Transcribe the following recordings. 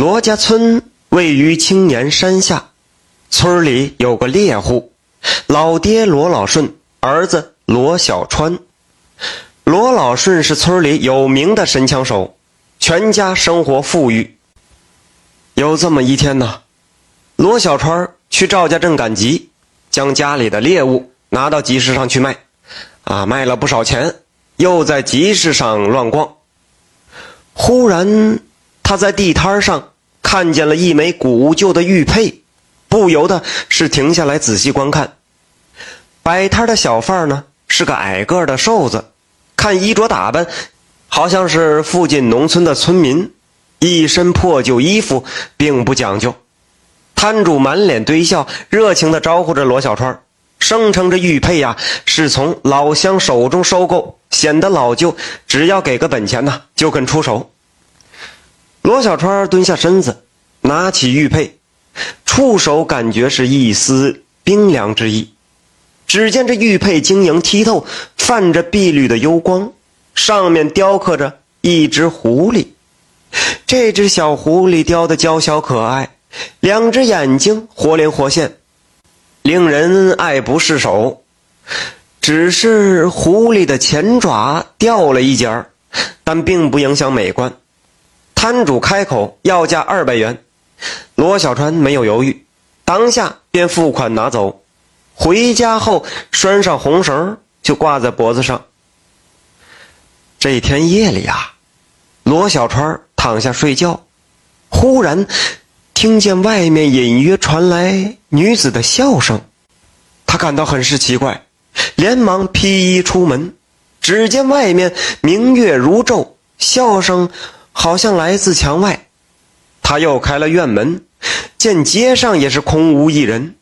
罗家村位于青岩山下，村里有个猎户，老爹罗老顺，儿子罗小川。罗老顺是村里有名的神枪手，全家生活富裕。有这么一天呢，罗小川去赵家镇赶集，将家里的猎物拿到集市上去卖，啊，卖了不少钱，又在集市上乱逛。忽然，他在地摊上看见了一枚古旧的玉佩，不由得是停下来仔细观看。摆摊的小贩呢，是个矮个的瘦子。看衣着打扮，好像是附近农村的村民，一身破旧衣服，并不讲究。摊主满脸堆笑，热情地招呼着罗小川，声称这玉佩呀是从老乡手中收购，显得老旧，只要给个本钱呢，就肯出手。罗小川蹲下身子，拿起玉佩，触手感觉是一丝冰凉之意。只见这玉佩晶莹剔透，泛着碧绿的幽光，上面雕刻着一只狐狸。这只小狐狸雕的娇小可爱，两只眼睛活灵活现，令人爱不释手。只是狐狸的前爪掉了一截儿但并不影响美观。摊主开口要价二百元，罗小川没有犹豫，当下便付款拿走。回家后拴上红绳，就挂在脖子上。这天夜里啊，罗小川躺下睡觉，忽然听见外面隐约传来女子的笑声，他感到很是奇怪，连忙披衣出门。只见外面明月如昼，笑声好像来自墙外。他又开了院门，见街上也是空无一人。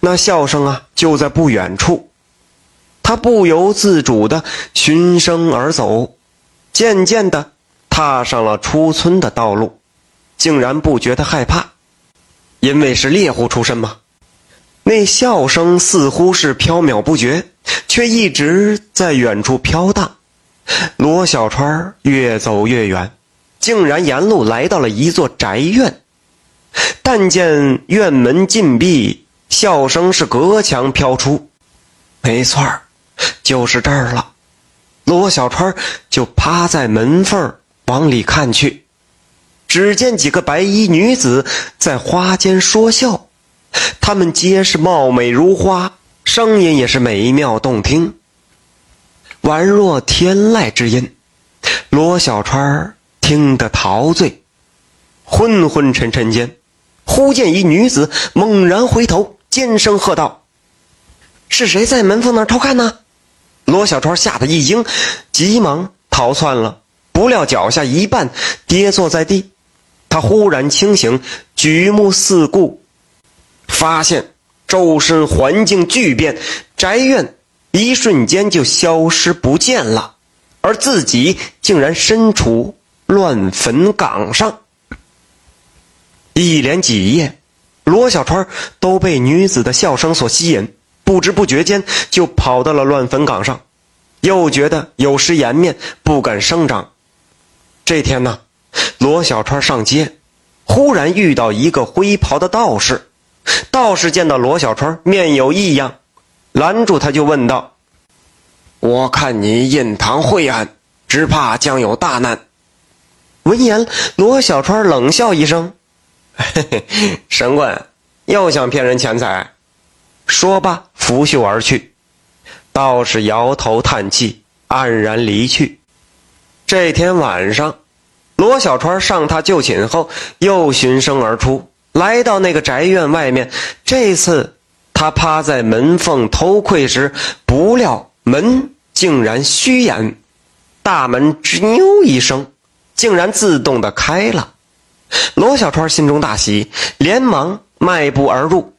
那笑声啊，就在不远处。他不由自主地循声而走，渐渐地踏上了出村的道路，竟然不觉得害怕，因为是猎户出身嘛。那笑声似乎是飘渺不绝，却一直在远处飘荡。罗小川越走越远，竟然沿路来到了一座宅院，但见院门紧闭。笑声是隔墙飘出，没错儿，就是这儿了。罗小川就趴在门缝往里看去，只见几个白衣女子在花间说笑，她们皆是貌美如花，声音也是美妙动听，宛若天籁之音。罗小川听得陶醉，昏昏沉沉间，忽见一女子猛然回头。尖声喝道：“是谁在门缝那儿偷看呢？”罗小川吓得一惊，急忙逃窜了。不料脚下一绊，跌坐在地。他忽然清醒，举目四顾，发现周身环境巨变，宅院一瞬间就消失不见了，而自己竟然身处乱坟岗上。一连几夜。罗小川都被女子的笑声所吸引，不知不觉间就跑到了乱坟岗上，又觉得有失颜面，不敢声张。这天呢，罗小川上街，忽然遇到一个灰袍的道士。道士见到罗小川面有异样，拦住他就问道：“我看你印堂晦暗，只怕将有大难。”闻言，罗小川冷笑一声。嘿嘿，神棍又想骗人钱财，说罢拂袖而去。道士摇头叹气，黯然离去。这天晚上，罗小川上榻就寝后，又循声而出，来到那个宅院外面。这次他趴在门缝偷窥时，不料门竟然虚掩，大门吱扭一声，竟然自动的开了。罗小川心中大喜，连忙迈步而入。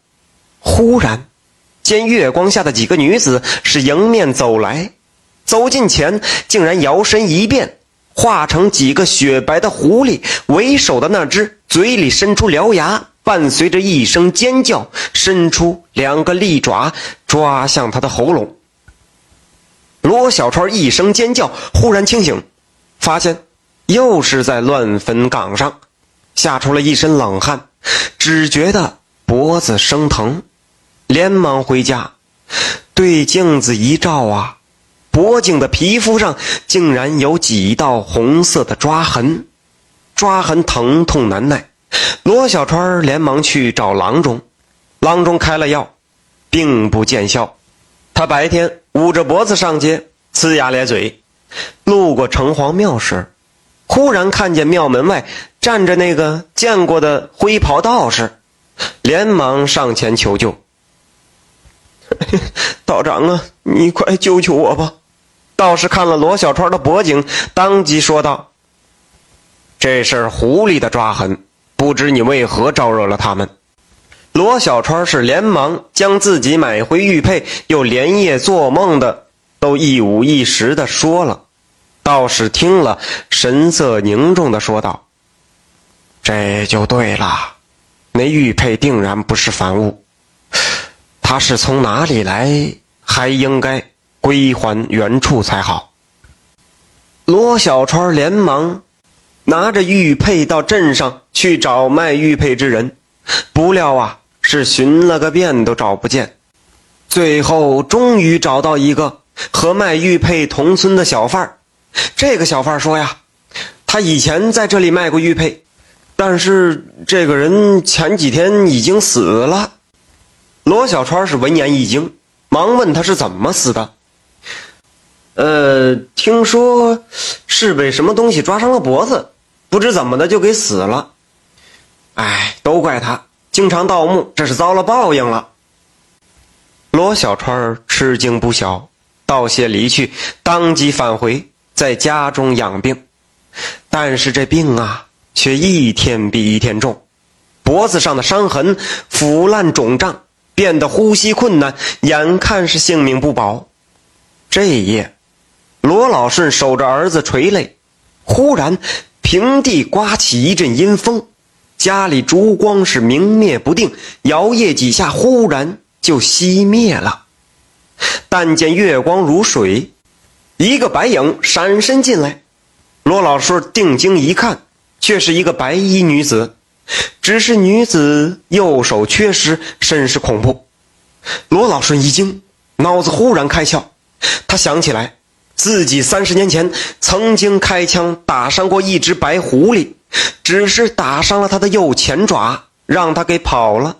忽然，见月光下的几个女子是迎面走来，走近前，竟然摇身一变，化成几个雪白的狐狸。为首的那只嘴里伸出獠牙，伴随着一声尖叫，伸出两个利爪抓向他的喉咙。罗小川一声尖叫，忽然清醒，发现又是在乱坟岗上。吓出了一身冷汗，只觉得脖子生疼，连忙回家，对镜子一照啊，脖颈的皮肤上竟然有几道红色的抓痕，抓痕疼痛难耐。罗小川连忙去找郎中，郎中开了药，并不见效。他白天捂着脖子上街，呲牙咧嘴。路过城隍庙时，忽然看见庙门外站着那个见过的灰袍道士，连忙上前求救：“ 道长啊，你快救救我吧！”道士看了罗小川的脖颈，当即说道：“这是狐狸的抓痕，不知你为何招惹了他们？”罗小川是连忙将自己买回玉佩，又连夜做梦的。都一五一十的说了，道士听了，神色凝重的说道：“这就对了，那玉佩定然不是凡物，他是从哪里来，还应该归还原处才好。”罗小川连忙拿着玉佩到镇上去找卖玉佩之人，不料啊，是寻了个遍都找不见，最后终于找到一个。和卖玉佩同村的小贩儿，这个小贩说呀，他以前在这里卖过玉佩，但是这个人前几天已经死了。罗小川是闻言一惊，忙问他是怎么死的。呃，听说是被什么东西抓伤了脖子，不知怎么的就给死了。哎，都怪他经常盗墓，这是遭了报应了。罗小川吃惊不小。道谢离去，当即返回，在家中养病。但是这病啊，却一天比一天重，脖子上的伤痕腐烂肿胀，变得呼吸困难，眼看是性命不保。这一夜，罗老顺守着儿子垂泪，忽然平地刮起一阵阴风，家里烛光是明灭不定，摇曳几下，忽然就熄灭了。但见月光如水，一个白影闪身进来。罗老顺定睛一看，却是一个白衣女子。只是女子右手缺失，甚是恐怖。罗老顺一惊，脑子忽然开窍，他想起来，自己三十年前曾经开枪打伤过一只白狐狸，只是打伤了他的右前爪，让他给跑了。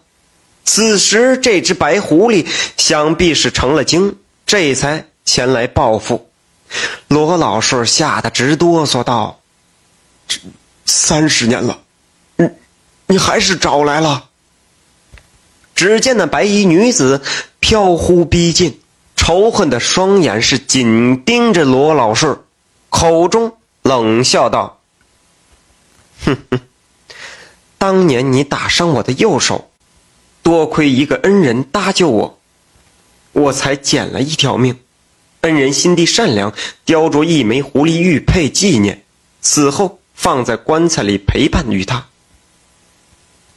此时，这只白狐狸想必是成了精，这才前来报复。罗老顺吓得直哆嗦道：“这三十年了，你你还是找来了。”只见那白衣女子飘忽逼近，仇恨的双眼是紧盯着罗老顺，口中冷笑道：“ 哼哼，当年你打伤我的右手。”多亏一个恩人搭救我，我才捡了一条命。恩人心地善良，雕琢一枚狐狸玉佩纪念，死后放在棺材里陪伴于他。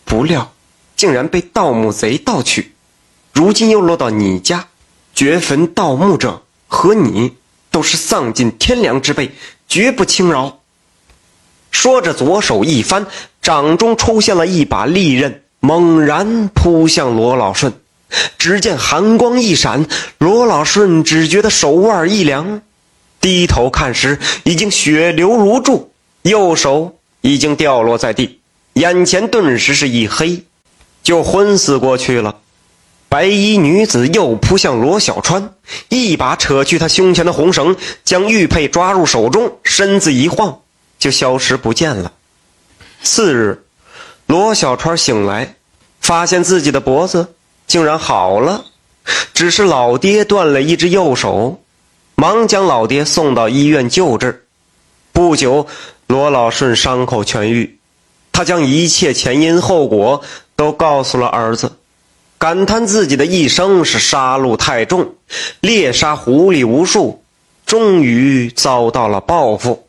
不料，竟然被盗墓贼盗取，如今又落到你家，掘坟盗墓者和你都是丧尽天良之辈，绝不轻饶。说着，左手一翻，掌中出现了一把利刃。猛然扑向罗老顺，只见寒光一闪，罗老顺只觉得手腕一凉，低头看时，已经血流如注，右手已经掉落在地，眼前顿时是一黑，就昏死过去了。白衣女子又扑向罗小川，一把扯去他胸前的红绳，将玉佩抓入手中，身子一晃，就消失不见了。次日。罗小川醒来，发现自己的脖子竟然好了，只是老爹断了一只右手，忙将老爹送到医院救治。不久，罗老顺伤口痊愈，他将一切前因后果都告诉了儿子，感叹自己的一生是杀戮太重，猎杀狐狸无数，终于遭到了报复，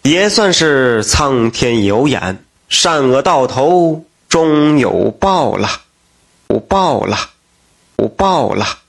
也算是苍天有眼。善恶到头终有报了，我爆了，我爆了。